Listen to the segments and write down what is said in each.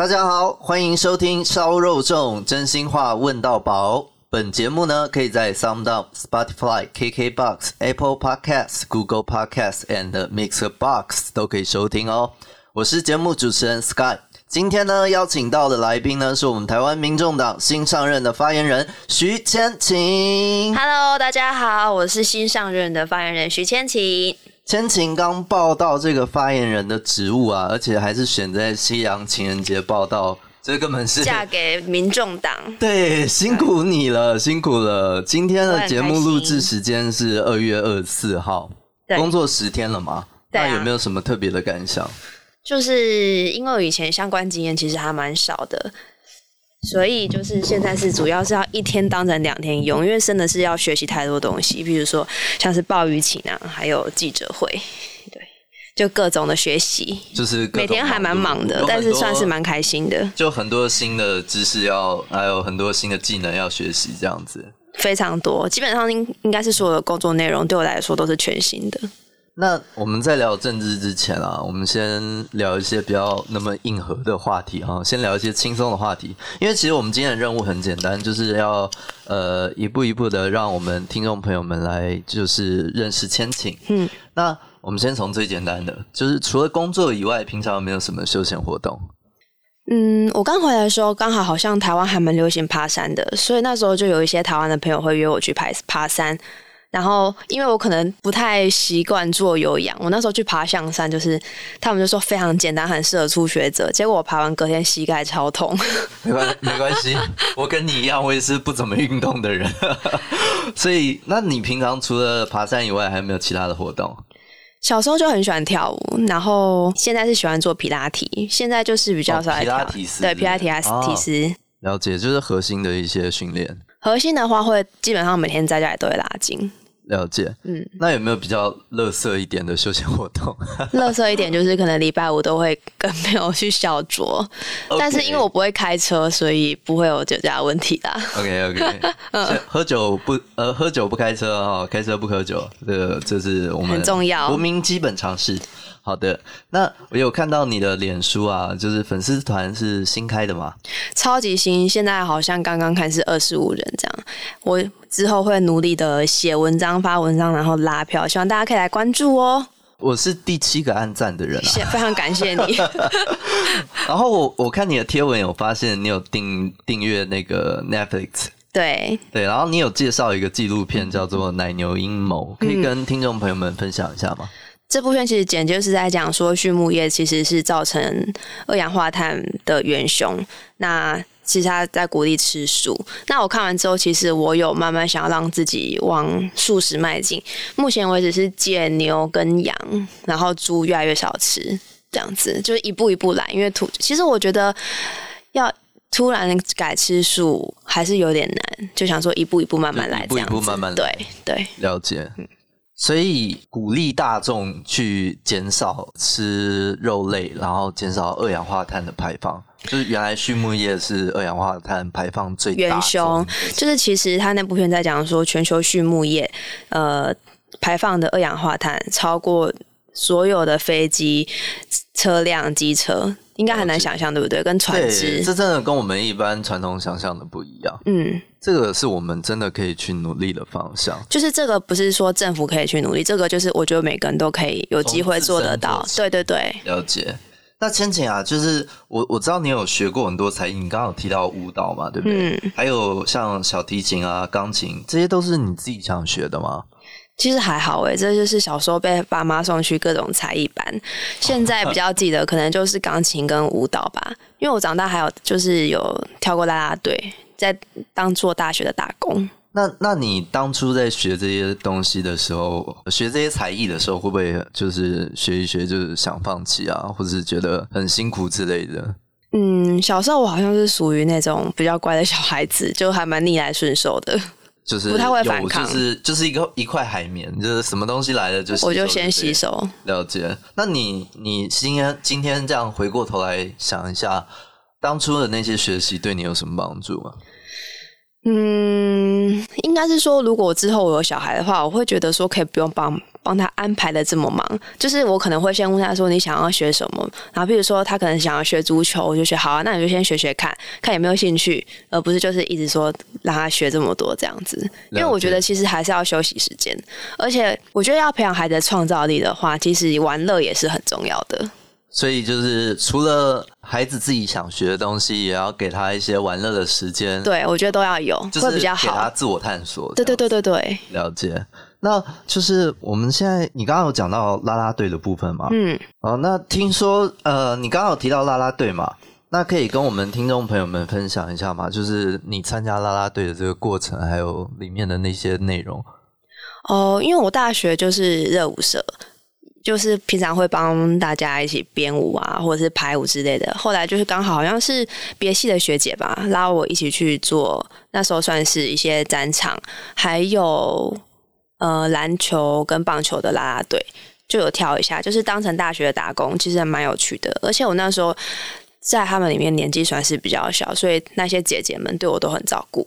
大家好，欢迎收听烧肉粽真心话问到饱。本节目呢，可以在 SoundOn、Spotify、KKBox、Apple Podcasts、Google Podcasts and Mixbox 都可以收听哦。我是节目主持人 Sky。今天呢，邀请到的来宾呢，是我们台湾民众党新上任的发言人徐千晴。Hello，大家好，我是新上任的发言人徐千晴。千晴刚报道这个发言人的职务啊，而且还是选在西洋情人节报道，这根本是嫁给民众党。对，辛苦你了，辛苦了。今天的节目录制时间是二月二十四号，工作十天了吗？那有没有什么特别的感想？就是因为我以前相关经验其实还蛮少的，所以就是现在是主要是要一天当成两天用，因为真的是要学习太多东西，比如说像是暴雨情啊，还有记者会，对，就各种的学习，就是每天还蛮忙的，但是算是蛮开心的，就很多新的知识要，还有很多新的技能要学习，这样子非常多，基本上应应该是所有的工作内容对我来说都是全新的。那我们在聊政治之前啊，我们先聊一些比较那么硬核的话题哈，先聊一些轻松的话题。因为其实我们今天的任务很简单，就是要呃一步一步的让我们听众朋友们来就是认识千晴。嗯，那我们先从最简单的，就是除了工作以外，平常有没有什么休闲活动？嗯，我刚回来的时候，刚好好像台湾还蛮流行爬山的，所以那时候就有一些台湾的朋友会约我去爬爬山。然后，因为我可能不太习惯做有氧，我那时候去爬象山，就是他们就说非常简单，很适合初学者。结果我爬完隔天膝盖超痛。没关系，没关系，我跟你一样，我也是不怎么运动的人。所以，那你平常除了爬山以外，还有没有其他的活动？小时候就很喜欢跳舞，然后现在是喜欢做皮拉提，现在就是比较少来跳。哦、皮拉提斯，对，皮拉提斯，提斯。了解，就是核心的一些训练。核心的话，会基本上每天在家里都会拉筋。了解，嗯，那有没有比较乐色一点的休闲活动？乐色一点就是可能礼拜五都会跟朋友去小酌.但是因为我不会开车，所以不会有酒驾问题啦。OK OK，嗯，喝酒不呃喝酒不开车哈，开车不喝酒，这个这是我们很重要国民基本常识。好的，那我有看到你的脸书啊，就是粉丝团是新开的吗？超级新，现在好像刚刚开始二十五人这样。我之后会努力的写文章、发文章，然后拉票，希望大家可以来关注哦。我是第七个按赞的人啊，非常感谢你。然后我我看你的贴文，有发现你有订订阅那个 Netflix，对对，然后你有介绍一个纪录片叫做《奶牛阴谋》，可以跟听众朋友们分享一下吗？这部片其实简就是在讲说，畜牧业其实是造成二氧化碳的元凶。那其实他在鼓励吃素。那我看完之后，其实我有慢慢想要让自己往素食迈进。目前为止是戒牛跟羊，然后猪越来越少吃，这样子就是一步一步来。因为突，其实我觉得要突然改吃素还是有点难，就想说一步一步慢慢来，这样子。一步一步慢慢来。对对，了解。嗯所以鼓励大众去减少吃肉类，然后减少二氧化碳的排放。就是原来畜牧业是二氧化碳排放最大元凶。就是其实他那部片在讲说，全球畜牧业呃排放的二氧化碳超过所有的飞机、车辆、机车。应该很难想象，对不对？跟船只，这真的跟我们一般传统想象的不一样。嗯，这个是我们真的可以去努力的方向。就是这个不是说政府可以去努力，这个就是我觉得每个人都可以有机会做得到。对对对，了解。那千晴啊，就是我我知道你有学过很多才艺，你刚刚有提到舞蹈嘛，对不对？嗯。还有像小提琴啊、钢琴，这些都是你自己想学的吗？其实还好诶，这就是小时候被爸妈送去各种才艺班。现在比较记得可能就是钢琴跟舞蹈吧，因为我长大还有就是有跳过啦啦队，在当做大学的打工。那那你当初在学这些东西的时候，学这些才艺的时候，会不会就是学一学就是想放弃啊，或者是觉得很辛苦之类的？嗯，小时候我好像是属于那种比较乖的小孩子，就还蛮逆来顺受的。就是不太会反抗，就是就是一个一块海绵，就是什么东西来了就我就先洗手。了解。那你你今天今天这样回过头来想一下，当初的那些学习对你有什么帮助吗？嗯，应该是说，如果之后我有小孩的话，我会觉得说可以不用帮帮他安排的这么忙。就是我可能会先问他说，你想要学什么，然后比如说他可能想要学足球，我就学好啊，那你就先学学看看有没有兴趣，而不是就是一直说让他学这么多这样子。因为我觉得其实还是要休息时间，而且我觉得要培养孩子的创造力的话，其实玩乐也是很重要的。所以就是除了孩子自己想学的东西，也要给他一些玩乐的时间。对，我觉得都要有，会比较好。给他自我探索。对对对对对，了解。那就是我们现在，你刚刚有讲到啦啦队的部分嘛？嗯。哦，那听说呃，你刚刚有提到啦啦队嘛？那可以跟我们听众朋友们分享一下吗？就是你参加啦啦队的这个过程，还有里面的那些内容。哦，因为我大学就是热舞社。就是平常会帮大家一起编舞啊，或者是排舞之类的。后来就是刚好好像是别系的学姐吧，拉我一起去做，那时候算是一些展场，还有呃篮球跟棒球的啦啦队，就有跳一下，就是当成大学的打工，其实还蛮有趣的。而且我那时候在他们里面年纪算是比较小，所以那些姐姐们对我都很照顾。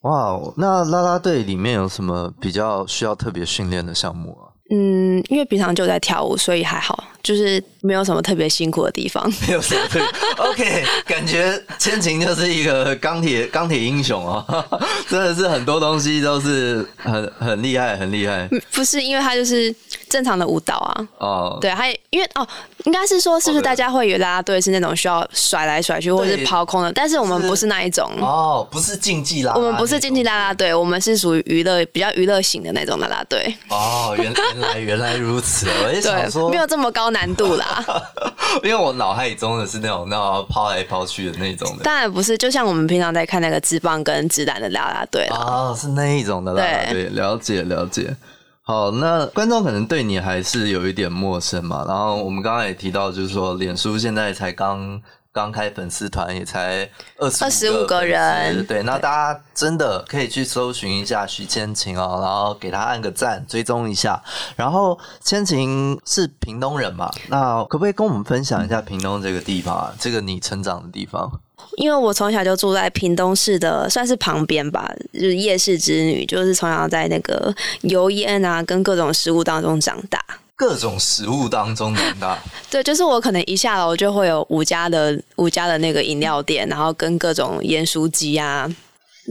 哇，那啦啦队里面有什么比较需要特别训练的项目啊？嗯，因为平常就在跳舞，所以还好，就是没有什么特别辛苦的地方。没有什么特别。OK，感觉千晴就是一个钢铁 钢铁英雄哦，真的是很多东西都是很很厉害，很厉害。不是，因为他就是正常的舞蹈啊。哦，对，还因为哦，应该是说，是不是大家会以为啦啦队是那种需要甩来甩去或者是抛空的？但是我们不是那一种。哦，不是竞技啦。我们不是竞技啦啦队，我们是属于娱乐比较娱乐型的那种啦啦队。哦，原。原来原来如此，我也想说没有这么高难度啦。因为我脑海中的是那种那种抛来抛去的那种的。当然不是，就像我们平常在看那个直棒跟直篮的啦啦队哦，是那一种的啦啦队。了解了解。好，那观众可能对你还是有一点陌生嘛。然后我们刚刚也提到，就是说脸书现在才刚。刚开粉丝团也才二十二十五个人，对，那大家真的可以去搜寻一下徐千晴哦，然后给他按个赞，追踪一下。然后千晴是屏东人嘛，那可不可以跟我们分享一下屏东这个地方啊？这个你成长的地方？因为我从小就住在屏东市的，算是旁边吧，就是夜市之女，就是从小在那个油烟啊跟各种食物当中长大。各种食物当中长大，对，就是我可能一下楼就会有五家的五家的那个饮料店，然后跟各种盐酥鸡啊、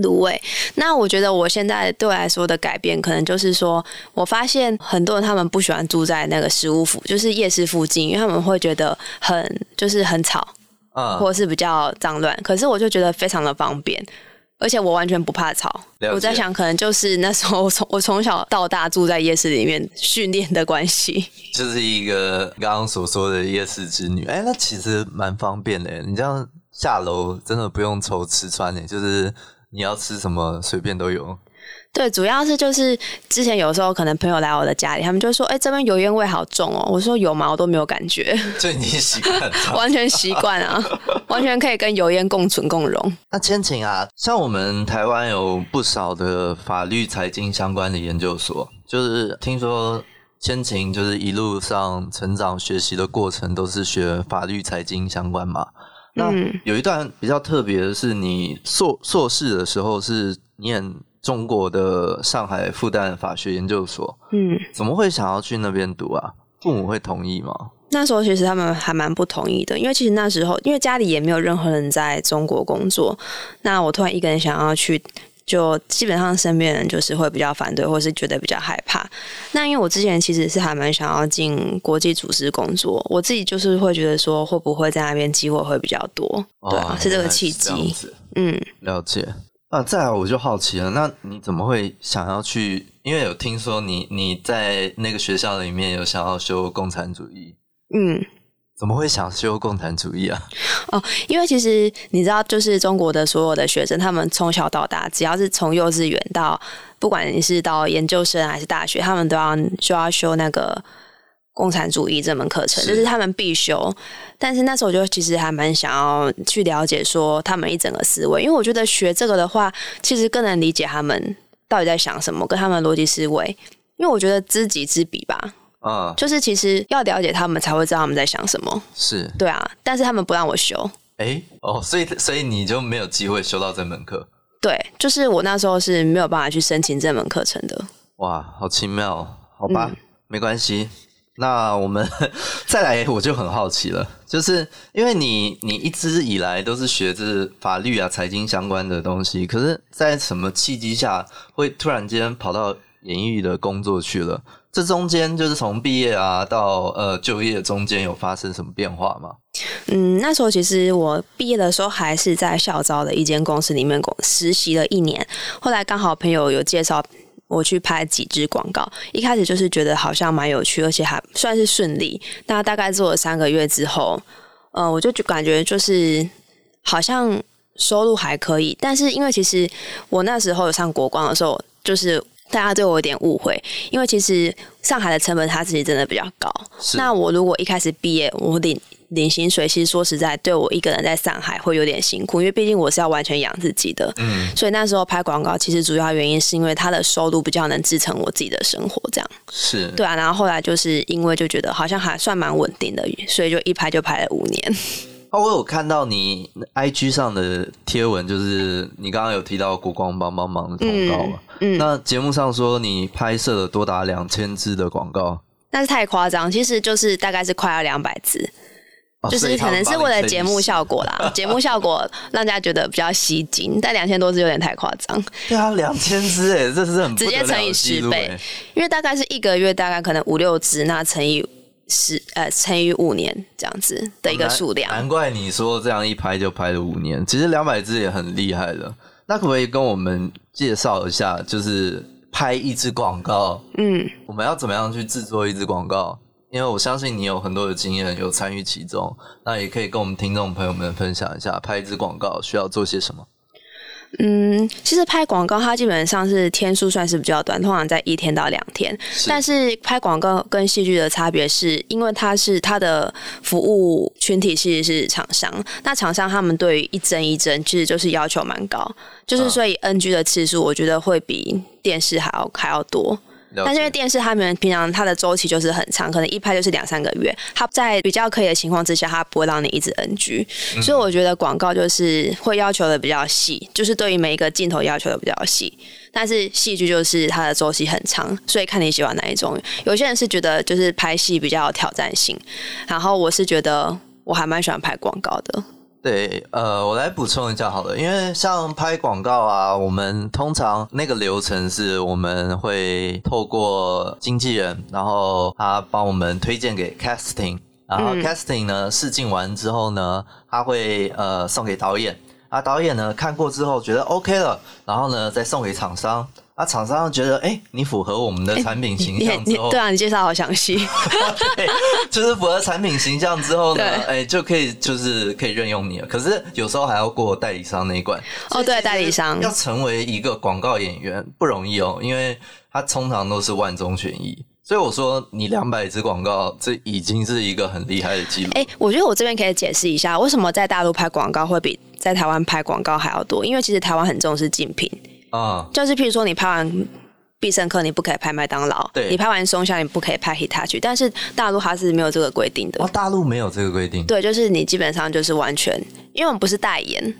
卤味。那我觉得我现在对我来说的改变，可能就是说我发现很多人他们不喜欢住在那个食物府，就是夜市附近，因为他们会觉得很就是很吵，嗯，或者是比较脏乱。可是我就觉得非常的方便。而且我完全不怕吵，我在想，可能就是那时候 我从我从小到大住在夜市里面训练的关系，就是一个刚刚所说的夜市之女。哎、欸，那其实蛮方便的，你这样下楼真的不用愁吃穿的，就是你要吃什么随便都有。对，主要是就是之前有时候可能朋友来我的家里，他们就说：“哎、欸，这边油烟味好重哦。”我说：“有吗？我都没有感觉。”所以你习惯，完全习惯啊，完全可以跟油烟共存共荣。那千晴啊，像我们台湾有不少的法律财经相关的研究所，就是听说千晴就是一路上成长学习的过程都是学法律财经相关嘛。那有一段比较特别的是，你硕硕士的时候是念。中国的上海复旦法学研究所，嗯，怎么会想要去那边读啊？父母会同意吗？那时候其实他们还蛮不同意的，因为其实那时候因为家里也没有任何人在中国工作，那我突然一个人想要去，就基本上身边人就是会比较反对，或是觉得比较害怕。那因为我之前其实是还蛮想要进国际组织工作，我自己就是会觉得说会不会在那边机会会比较多，哦、对啊，是这个契机。嗯，了解。啊，再来我就好奇了，那你怎么会想要去？因为有听说你你在那个学校里面有想要修共产主义，嗯，怎么会想修共产主义啊？哦，因为其实你知道，就是中国的所有的学生，他们从小到大，只要是从幼稚园到，不管你是到研究生还是大学，他们都要就要修那个。共产主义这门课程，就是他们必修。但是那时候我就其实还蛮想要去了解说他们一整个思维，因为我觉得学这个的话，其实更能理解他们到底在想什么，跟他们逻辑思维。因为我觉得知己知彼吧，啊，就是其实要了解他们才会知道他们在想什么。是，对啊。但是他们不让我修。哎，哦，所以所以你就没有机会修到这门课？对，就是我那时候是没有办法去申请这门课程的。哇，好奇妙，好吧。嗯没关系。那我们 再来，我就很好奇了，就是因为你你一直以来都是学着法律啊、财经相关的东西，可是在什么契机下会突然间跑到演艺的工作去了？这中间就是从毕业啊到呃就业中间有发生什么变化吗？嗯，那时候其实我毕业的时候还是在校招的一间公司里面工实习了一年，后来刚好朋友有介绍。我去拍几支广告，一开始就是觉得好像蛮有趣，而且还算是顺利。那大概做了三个月之后，呃，我就感觉就是好像收入还可以。但是因为其实我那时候有上国光的时候，就是大家对我有点误会，因为其实上海的成本它其实真的比较高。那我如果一开始毕业，我领。领薪水，其实说实在，对我一个人在上海会有点辛苦，因为毕竟我是要完全养自己的。嗯，所以那时候拍广告，其实主要原因是因为他的收入比较能支撑我自己的生活，这样。是。对啊，然后后来就是因为就觉得好像还算蛮稳定的，所以就一拍就拍了五年。哦，我有看到你 IG 上的贴文，就是你刚刚有提到国光帮帮忙的通告嘛？嗯。嗯，那节目上说你拍摄了多达两千支的广告，那是太夸张，其实就是大概是快要两百支。就是可能是为了节目效果啦，节目效果让大家觉得比较吸睛，但两千多只有点太夸张。对啊，两千只哎，这是很直接乘以十倍，因为大概是一个月大概可能五六只，那乘以十呃乘以五年这样子的一个数量。难怪你说这样一拍就拍了五年，其实两百只也很厉害的。那可不可以跟我们介绍一下，就是拍一支广告，嗯，我们要怎么样去制作一支广告？因为我相信你有很多的经验，有参与其中，那也可以跟我们听众朋友们分享一下，拍一支广告需要做些什么。嗯，其实拍广告它基本上是天数算是比较短，通常在一天到两天。是。但是拍广告跟戏剧的差别是，因为它是它的服务群体其实是厂商，那厂商他们对于一帧一帧其实就是要求蛮高，就是所以 NG 的次数我觉得会比电视还要还要多。但是因为电视他们平常它的周期就是很长，可能一拍就是两三个月。它在比较可以的情况之下，它不会让你一直 NG。嗯。所以我觉得广告就是会要求的比较细，就是对于每一个镜头要求的比较细。但是戏剧就是它的周期很长，所以看你喜欢哪一种。有些人是觉得就是拍戏比较有挑战性，然后我是觉得我还蛮喜欢拍广告的。对，呃，我来补充一下好了，因为像拍广告啊，我们通常那个流程是我们会透过经纪人，然后他帮我们推荐给 casting，然后 casting 呢试镜完之后呢，他会呃送给导演，啊导演呢看过之后觉得 OK 了，然后呢再送给厂商。啊，厂商觉得哎、欸，你符合我们的产品形象之后，欸、对啊，你介绍好详细，就是符合产品形象之后呢，哎、欸，就可以就是可以任用你了。可是有时候还要过代理商那一关。哦，对，代理商要成为一个广告演员不容易哦，因为他通常都是万中选一。所以我说，你两百支广告，这已经是一个很厉害的记录。哎、欸，我觉得我这边可以解释一下，为什么在大陆拍广告会比在台湾拍广告还要多？因为其实台湾很重视竞品。啊、uh,，就是譬如说，你拍完必胜客，你不可以拍麦当劳；对，你拍完松下，你不可以拍 Hitachi。但是大陆它是没有这个规定的。哦，大陆没有这个规定。对，就是你基本上就是完全，因为我们不是代言。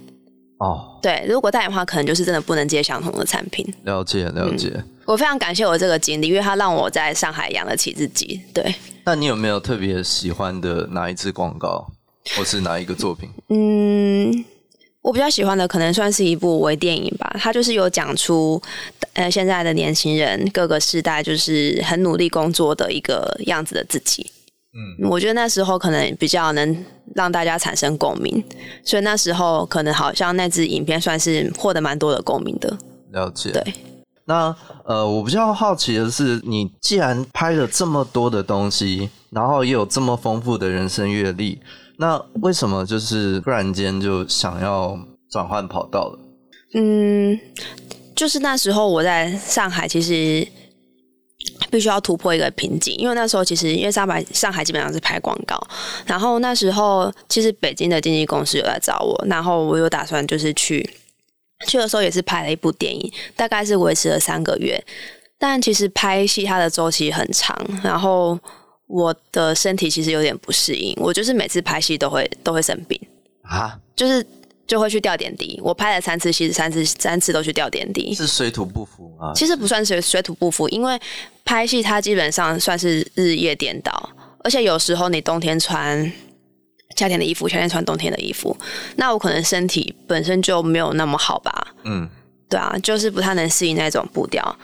哦、oh.。对，如果代言的话，可能就是真的不能接相同的产品。了解，了解、嗯。我非常感谢我这个经历，因为它让我在上海养得起自己。对。那你有没有特别喜欢的哪一支广告，或是哪一个作品？嗯。我比较喜欢的可能算是一部微电影吧，它就是有讲出，呃，现在的年轻人各个世代就是很努力工作的一个样子的自己。嗯，我觉得那时候可能比较能让大家产生共鸣，所以那时候可能好像那支影片算是获得蛮多的共鸣的。了解。对。那呃，我比较好奇的是，你既然拍了这么多的东西，然后也有这么丰富的人生阅历。那为什么就是突然间就想要转换跑道了？嗯，就是那时候我在上海，其实必须要突破一个瓶颈，因为那时候其实因为上海上海基本上是拍广告，然后那时候其实北京的经纪公司有来找我，然后我有打算就是去去的时候也是拍了一部电影，大概是维持了三个月，但其实拍戏它的周期很长，然后。我的身体其实有点不适应，我就是每次拍戏都会都会生病啊，就是就会去吊点滴。我拍了三次戏，三次三次都去吊点滴。是水土不服啊？其实不算是水土不服，因为拍戏它基本上算是日夜颠倒，而且有时候你冬天穿夏天的衣服，夏天穿冬天的衣服，那我可能身体本身就没有那么好吧。嗯，对啊，就是不太能适应那种步调。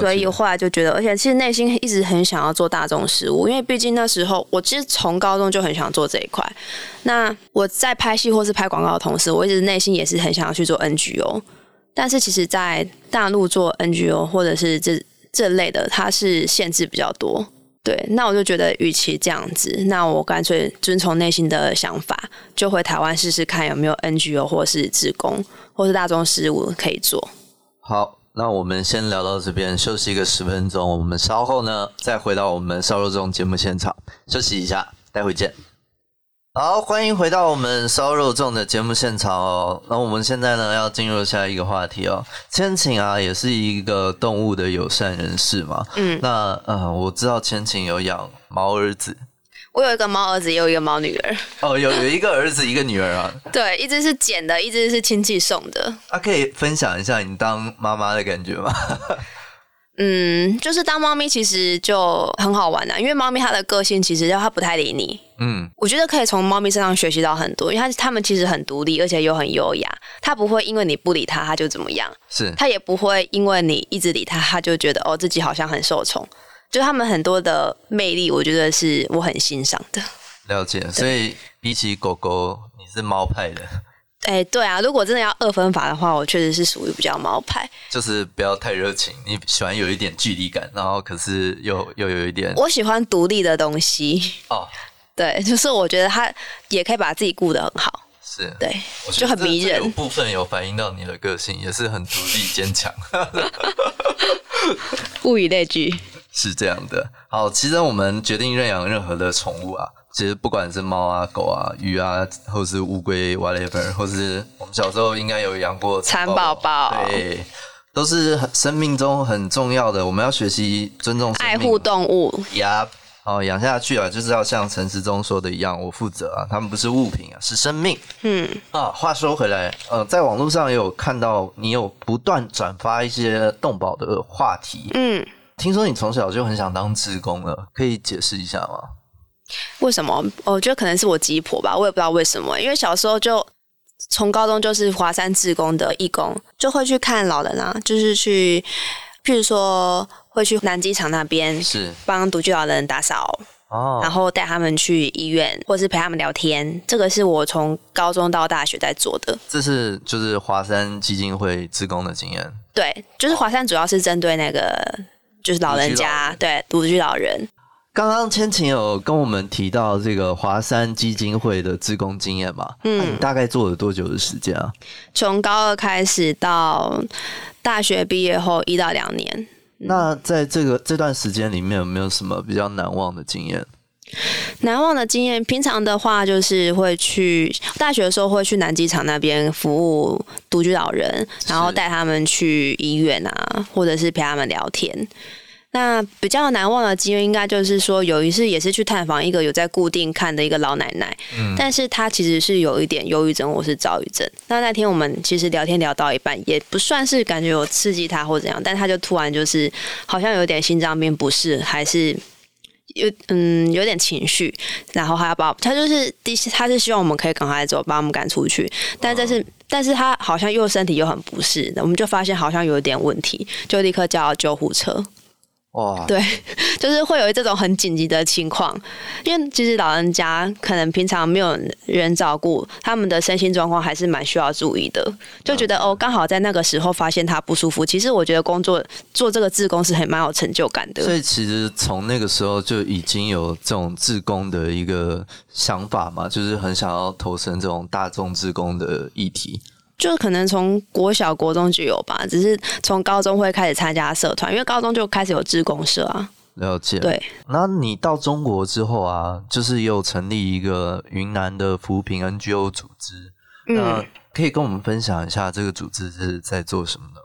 所以后来就觉得，而且其实内心一直很想要做大众事务，因为毕竟那时候我其实从高中就很想做这一块。那我在拍戏或是拍广告的同时，我一直内心也是很想要去做 NGO。但是其实，在大陆做 NGO 或者是这这类的，它是限制比较多。对，那我就觉得，与其这样子，那我干脆遵从内心的想法，就回台湾试试看有没有 NGO 或是职工或是大众事务可以做。好。那我们先聊到这边，休息一个十分钟。我们稍后呢，再回到我们烧肉粽节目现场，休息一下，待会见。好，欢迎回到我们烧肉粽的节目现场哦。那我们现在呢，要进入下一个话题哦。千晴啊，也是一个动物的友善人士嘛。嗯。那呃，我知道千晴有养毛儿子。我有一个猫儿子，也有一个猫女儿。哦，有有一个儿子，一个女儿啊。对，一只是捡的，一只是亲戚送的。啊，可以分享一下你当妈妈的感觉吗？嗯，就是当猫咪其实就很好玩的，啊，因为猫咪它的个性其实它不太理你。嗯，我觉得可以从猫咪身上学习到很多，因为它它们其实很独立，而且又很优雅。它不会因为你不理它，它就怎么样。是。它也不会因为你一直理它，它就觉得哦自己好像很受宠。就他们很多的魅力，我觉得是我很欣赏的。了解，所以比起狗狗，你是猫派的。哎、欸，对啊，如果真的要二分法的话，我确实是属于比较猫派。就是不要太热情，你喜欢有一点距离感，然后可是又又有一点。我喜欢独立的东西。哦，对，就是我觉得他也可以把自己顾得很好。是，对，就很迷人。有部分有反映到你的个性，也是很独立坚强。物以类聚。是这样的，好，其实我们决定认养任何的宠物啊，其实不管是猫啊、狗啊、鱼啊，或是乌龟，whatever，或是我们小时候应该有养过蚕宝宝，对，都是生命中很重要的，我们要学习尊重爱护动物。呀，好，养下去啊，就是要像陈时中说的一样，我负责啊，他们不是物品啊，是生命。嗯，啊，话说回来，呃，在网络上也有看到你有不断转发一些动保的话题，嗯。听说你从小就很想当志工了，可以解释一下吗？为什么？我觉得可能是我鸡婆吧，我也不知道为什么。因为小时候就从高中就是华山志工的义工，就会去看老人啊，就是去，譬如说会去南机场那边，是帮独居老人打扫哦，然后带他们去医院，或是陪他们聊天。这个是我从高中到大学在做的。这是就是华山基金会志工的经验。对，就是华山主要是针对那个。就是老人家，人对独居老人。刚刚千晴有跟我们提到这个华山基金会的志工经验嘛？嗯，你大概做了多久的时间啊？从高二开始到大学毕业后一到两年。那在这个这段时间里面，有没有什么比较难忘的经验？难忘的经验，平常的话就是会去大学的时候会去南机场那边服务独居老人，然后带他们去医院啊，或者是陪他们聊天。那比较难忘的经验，应该就是说有一次也是去探访一个有在固定看的一个老奶奶，嗯，但是她其实是有一点忧郁症或是躁郁症。那那天我们其实聊天聊到一半，也不算是感觉有刺激她或怎样，但她就突然就是好像有点心脏病不适，还是。有嗯，有点情绪，然后还要把他就是第，他是希望我们可以赶快走，把我们赶出去。但这是，哦、但是他好像又身体又很不适，我们就发现好像有点问题，就立刻叫救护车。哇，对，就是会有这种很紧急的情况，因为其实老人家可能平常没有人照顾，他们的身心状况还是蛮需要注意的。就觉得哦，刚好在那个时候发现他不舒服。其实我觉得工作做这个志工是很蛮有成就感的。所以其实从那个时候就已经有这种志工的一个想法嘛，就是很想要投身这种大众志工的议题。就可能从国小、国中就有吧，只是从高中会开始参加社团，因为高中就开始有志工社啊。了解。对，那你到中国之后啊，就是又成立一个云南的扶贫 NGO 组织，嗯，那可以跟我们分享一下这个组织是在做什么的吗？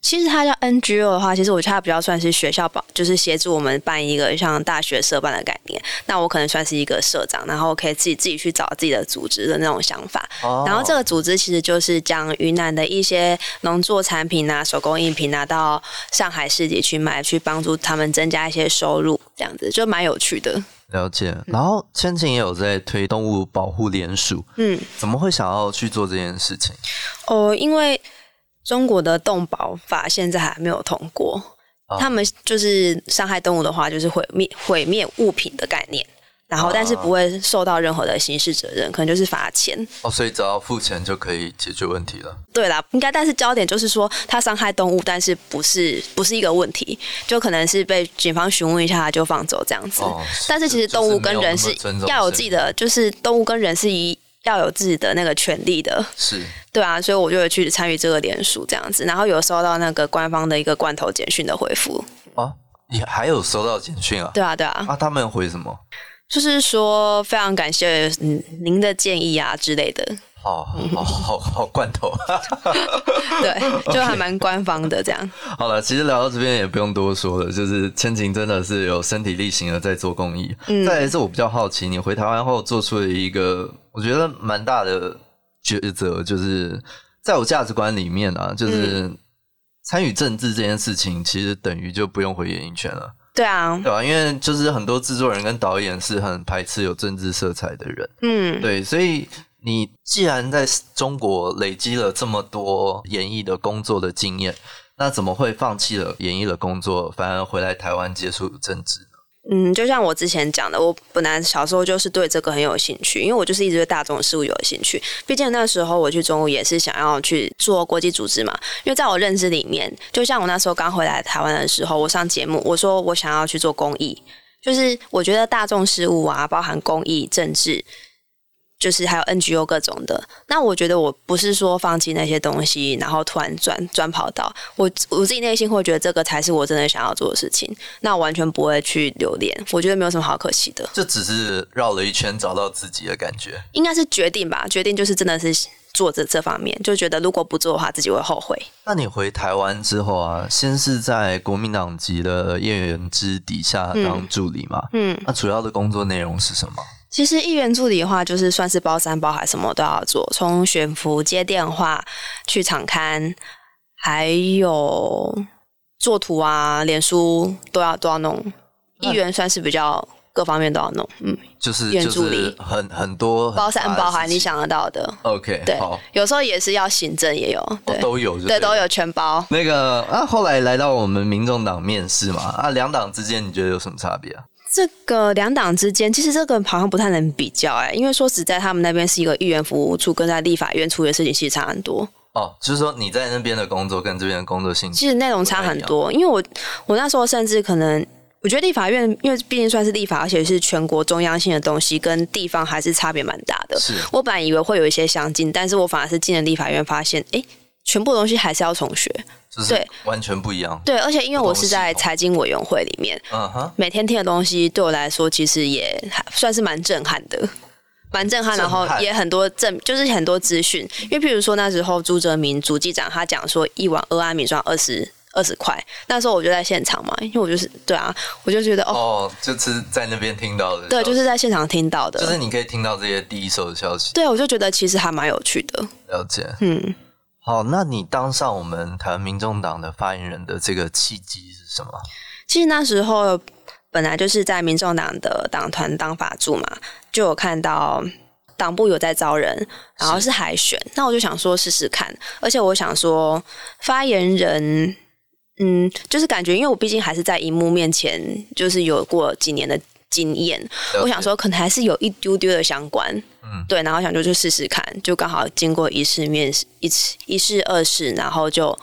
其实它叫 NGO 的话，其实我觉得它比较算是学校办，就是协助我们办一个像大学社办的概念。那我可能算是一个社长，然后可以自己自己去找自己的组织的那种想法。Oh. 然后这个组织其实就是将云南的一些农作产品啊、手工艺品拿到上海市集去卖，去帮助他们增加一些收入，这样子就蛮有趣的。了解。然后千晴也有在推动物保护联署，嗯，怎么会想要去做这件事情？哦，因为。中国的动保法现在还没有通过，哦、他们就是伤害动物的话，就是毁灭毁灭物品的概念，然后但是不会受到任何的刑事责任，可能就是罚钱。哦，所以只要付钱就可以解决问题了。对啦，应该，但是焦点就是说，他伤害动物，但是不是不是一个问题，就可能是被警方询问一下他就放走这样子。哦、但是其实动物跟人是要有自己的，就是动物跟人是一。要有自己的那个权利的，是对啊，所以我就会去参与这个联署这样子，然后有收到那个官方的一个罐头简讯的回复啊，你还有收到简讯啊？对啊，对啊，啊，他们回什么？就是说非常感谢嗯您的建议啊之类的。哦好好好罐头，对，就还蛮官方的这样。好了，其实聊到这边也不用多说了，就是千晴真的是有身体力行的在做公益。嗯，再来是我比较好奇，你回台湾后做出了一个我觉得蛮大的抉择，就是在我价值观里面啊，就是参与政治这件事情，其实等于就不用回演艺圈了。对啊，对吧？因为就是很多制作人跟导演是很排斥有政治色彩的人。嗯，对，所以。你既然在中国累积了这么多演艺的工作的经验，那怎么会放弃了演艺的工作，反而回来台湾接触政治呢？嗯，就像我之前讲的，我本来小时候就是对这个很有兴趣，因为我就是一直对大众事务有兴趣。毕竟那时候我去中国也是想要去做国际组织嘛。因为在我认知里面，就像我那时候刚回来台湾的时候，我上节目我说我想要去做公益，就是我觉得大众事务啊，包含公益、政治。就是还有 NGO 各种的，那我觉得我不是说放弃那些东西，然后突然转转跑道，我我自己内心会觉得这个才是我真的想要做的事情，那我完全不会去留恋，我觉得没有什么好可惜的。这只是绕了一圈找到自己的感觉，应该是决定吧？决定就是真的是做这这方面，就觉得如果不做的话，自己会后悔。那你回台湾之后啊，先是在国民党籍的叶元之底下当助理嘛？嗯，那主要的工作内容是什么？其实议员助理的话，就是算是包山包海，什么都要做，从选服、接电话、去场刊，还有做图啊、脸书都要都要弄。议员算是比较各方面都要弄，嗯，就是议员助理很很多很包山包海，你想得到的。OK，对，有时候也是要行政，也有，都有，对，都有全包。那个啊，后来来到我们民众党面试嘛，啊，两党之间你觉得有什么差别啊？这个两党之间，其实这个好像不太能比较哎，因为说实在，他们那边是一个议员服务处，跟在立法院处理的事情其实差很多。哦，就是说你在那边的工作跟这边的工作性质，其实内容差很多。因为我我那时候甚至可能，我觉得立法院，因为毕竟算是立法，而且是全国中央性的东西，跟地方还是差别蛮大的。是我本来以为会有一些相近，但是我反而是进了立法院，发现哎，全部东西还是要重学。对，完全不一样。对，而且因为我是在财经委员会里面，嗯哼，每天听的东西对我来说其实也还算是蛮震撼的，蛮震撼。然后也很多正，就是很多资讯。因为譬如说那时候朱哲明主机长他讲说一碗蚵仔米赚二十二十块，那时候我就在现场嘛，因为我就是对啊，我就觉得哦，哦，就是在那边听到的，对，就是在现场听到的，就是你可以听到这些第一手的消息。对，我就觉得其实还蛮有趣的。了解，嗯。好，那你当上我们台湾民众党的发言人的这个契机是什么？其实那时候本来就是在民众党的党团当法助嘛，就有看到党部有在招人，然后是海选，那我就想说试试看，而且我想说发言人，嗯，就是感觉因为我毕竟还是在荧幕面前，就是有过几年的经验，我想说可能还是有一丢丢的相关。嗯，对，然后想就去试试看，就刚好经过一试面试，一次一试二试，然后就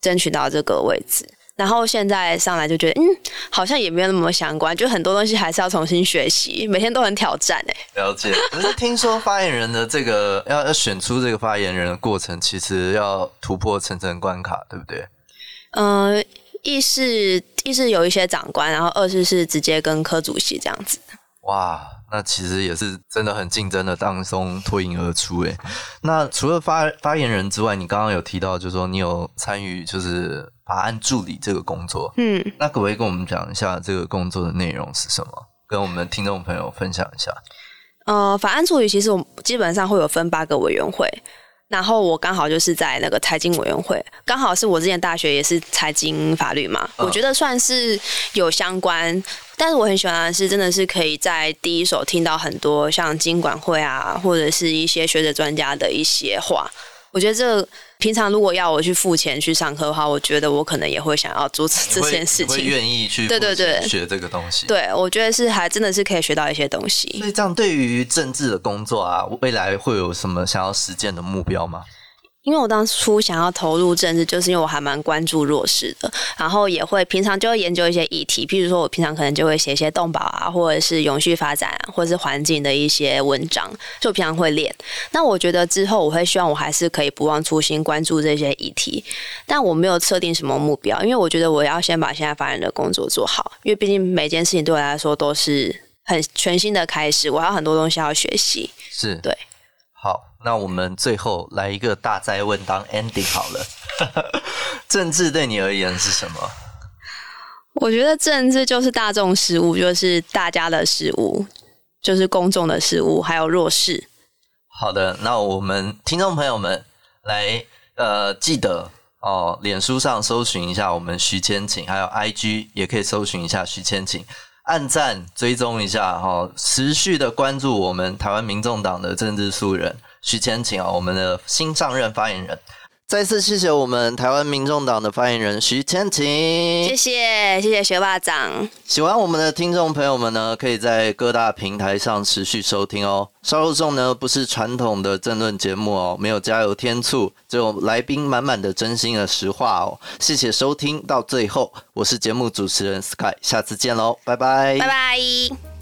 争取到这个位置。然后现在上来就觉得，嗯，好像也没有那么相关，就很多东西还是要重新学习，每天都很挑战哎。了解，可是听说发言人的这个要要选出这个发言人的过程，其实要突破层层关卡，对不对？嗯、呃，一是一是有一些长官，然后二是是直接跟科主席这样子。哇，那其实也是真的很竞争的当中脱颖而出诶。那除了发发言人之外，你刚刚有提到，就是说你有参与就是法案助理这个工作，嗯，那可不可以跟我们讲一下这个工作的内容是什么？跟我们听众朋友分享一下。呃，法案助理其实我们基本上会有分八个委员会。然后我刚好就是在那个财经委员会，刚好是我之前大学也是财经法律嘛，我觉得算是有相关。但是我很喜欢的是，真的是可以在第一手听到很多像经管会啊，或者是一些学者专家的一些话。我觉得这平常如果要我去付钱去上课的话，我觉得我可能也会想要做这件事情，愿意去对对对学这个东西。对，我觉得是还真的是可以学到一些东西。所以这样对于政治的工作啊，未来会有什么想要实践的目标吗？因为我当初想要投入政治，就是因为我还蛮关注弱势的，然后也会平常就会研究一些议题，譬如说我平常可能就会写一些动保啊，或者是永续发展，或者是环境的一些文章，就平常会练。那我觉得之后我会希望我还是可以不忘初心，关注这些议题，但我没有设定什么目标，因为我觉得我要先把现在发展的工作做好，因为毕竟每件事情对我来说都是很全新的开始，我还有很多东西要学习。是，对。好，那我们最后来一个大哉问当 ending 好了。政治对你而言是什么？我觉得政治就是大众事务，就是大家的事务，就是公众的事务，还有弱势。好的，那我们听众朋友们来呃记得哦，脸书上搜寻一下我们徐千晴，还有 IG 也可以搜寻一下徐千晴。按赞追踪一下哈，持续的关注我们台湾民众党的政治素人徐千晴啊，我们的新上任发言人。再次谢谢我们台湾民众党的发言人徐千晴，谢谢谢谢学霸长。喜欢我们的听众朋友们呢，可以在各大平台上持续收听哦。烧肉粽呢不是传统的政论节目哦，没有加油添醋，只有来宾满满的真心的实话哦。谢谢收听到最后，我是节目主持人 Sky，下次见喽，拜拜，拜拜。